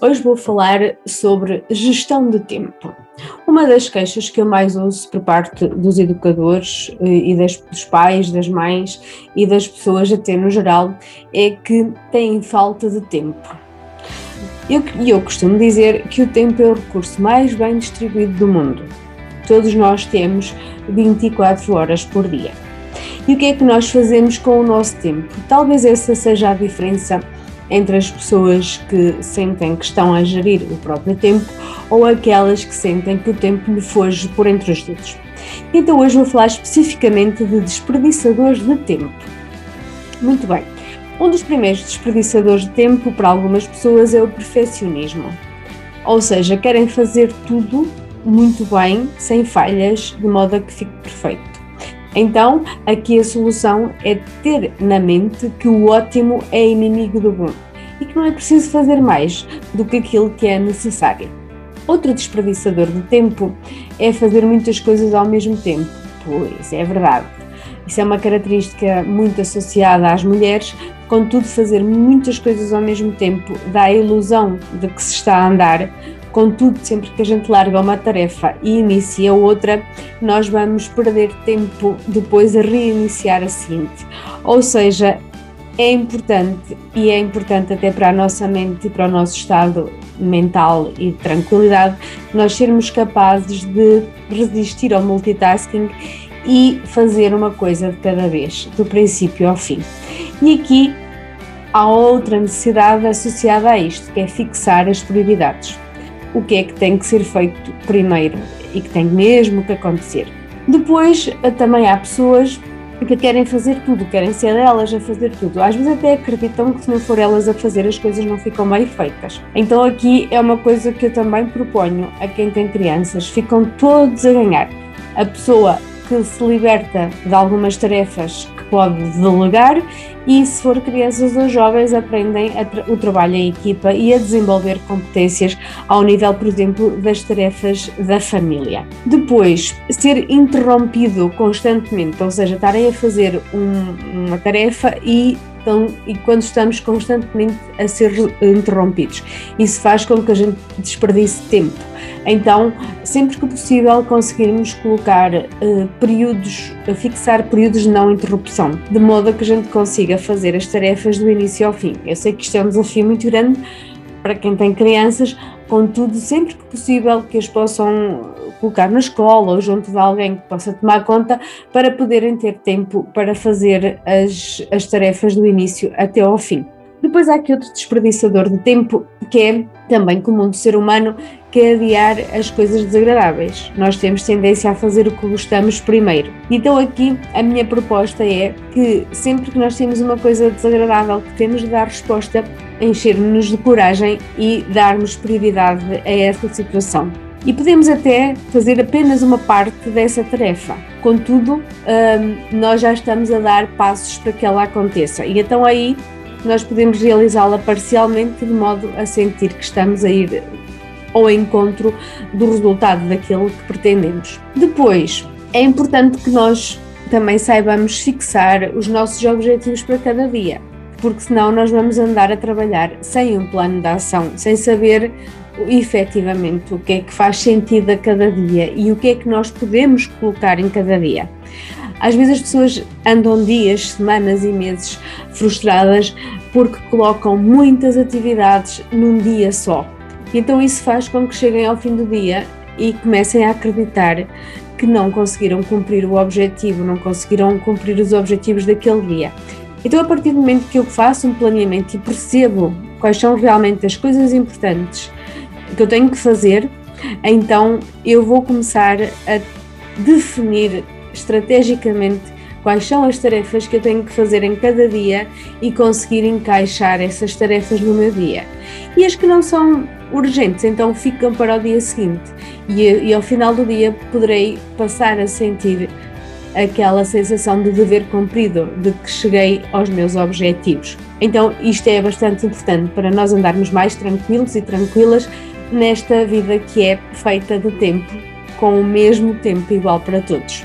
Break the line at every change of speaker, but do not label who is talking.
Hoje vou falar sobre gestão de tempo. Uma das queixas que eu mais ouço por parte dos educadores eh, e das, dos pais, das mães e das pessoas até no geral é que têm falta de tempo. E eu, eu costumo dizer que o tempo é o recurso mais bem distribuído do mundo. Todos nós temos 24 horas por dia. E o que é que nós fazemos com o nosso tempo? Talvez essa seja a diferença entre as pessoas que sentem que estão a gerir o próprio tempo ou aquelas que sentem que o tempo lhe foge por entre os dedos. Então hoje vou falar especificamente de desperdiçadores de tempo. Muito bem. Um dos primeiros desperdiçadores de tempo para algumas pessoas é o perfeccionismo. Ou seja, querem fazer tudo muito bem, sem falhas, de modo a que fique perfeito. Então, aqui a solução é ter na mente que o ótimo é inimigo do bom e que não é preciso fazer mais do que aquilo que é necessário. Outro desperdiçador de tempo é fazer muitas coisas ao mesmo tempo. Pois, é verdade. Isso é uma característica muito associada às mulheres, contudo, fazer muitas coisas ao mesmo tempo dá a ilusão de que se está a andar, Contudo, sempre que a gente larga uma tarefa e inicia outra, nós vamos perder tempo depois a reiniciar a seguinte. Ou seja, é importante e é importante até para a nossa mente e para o nosso estado mental e de tranquilidade nós sermos capazes de resistir ao multitasking e fazer uma coisa de cada vez, do princípio ao fim. E aqui há outra necessidade associada a isto, que é fixar as prioridades o que é que tem que ser feito primeiro e que tem mesmo que acontecer. Depois, eh, também há pessoas que querem fazer tudo, querem ser elas a fazer tudo. Às vezes até acreditam que se não for elas a fazer as coisas não ficam bem feitas. Então aqui é uma coisa que eu também proponho a quem tem crianças, ficam todos a ganhar. A pessoa que se liberta de algumas tarefas pode delegar e, se for crianças ou jovens, aprendem tra o trabalho em equipa e a desenvolver competências ao nível, por exemplo, das tarefas da família. Depois, ser interrompido constantemente, ou seja, estarem a fazer um, uma tarefa e então, e quando estamos constantemente a ser interrompidos. Isso faz com que a gente desperdice tempo. Então, sempre que possível, conseguirmos colocar uh, períodos, uh, fixar períodos de não interrupção, de modo a que a gente consiga fazer as tarefas do início ao fim. Eu sei que isto é um desafio muito grande para quem tem crianças, contudo, sempre que possível que as possam colocar na escola ou junto de alguém que possa tomar conta para poderem ter tempo para fazer as, as tarefas do início até ao fim. Depois há aqui outro desperdiçador de tempo que é também comum do ser humano, que é adiar as coisas desagradáveis. Nós temos tendência a fazer o que gostamos primeiro. Então aqui a minha proposta é que sempre que nós temos uma coisa desagradável que temos de dar resposta, encher-nos de coragem e darmos prioridade a essa situação. E podemos até fazer apenas uma parte dessa tarefa. Contudo, hum, nós já estamos a dar passos para que ela aconteça. E então aí nós podemos realizá-la parcialmente de modo a sentir que estamos a ir ao encontro do resultado daquilo que pretendemos. Depois, é importante que nós também saibamos fixar os nossos objetivos para cada dia, porque senão nós vamos andar a trabalhar sem um plano de ação, sem saber efetivamente o que é que faz sentido a cada dia e o que é que nós podemos colocar em cada dia. Às vezes as pessoas andam dias, semanas e meses frustradas porque colocam muitas atividades num dia só. Então isso faz com que cheguem ao fim do dia e comecem a acreditar que não conseguiram cumprir o objetivo, não conseguiram cumprir os objetivos daquele dia. Então, a partir do momento que eu faço um planeamento e percebo quais são realmente as coisas importantes que eu tenho que fazer, então eu vou começar a definir estrategicamente quais são as tarefas que eu tenho que fazer em cada dia e conseguir encaixar essas tarefas no meu dia. E as que não são urgentes, então ficam para o dia seguinte. E, e ao final do dia poderei passar a sentir aquela sensação de dever cumprido, de que cheguei aos meus objetivos. Então, isto é bastante importante para nós andarmos mais tranquilos e tranquilas nesta vida que é feita de tempo, com o mesmo tempo igual para todos.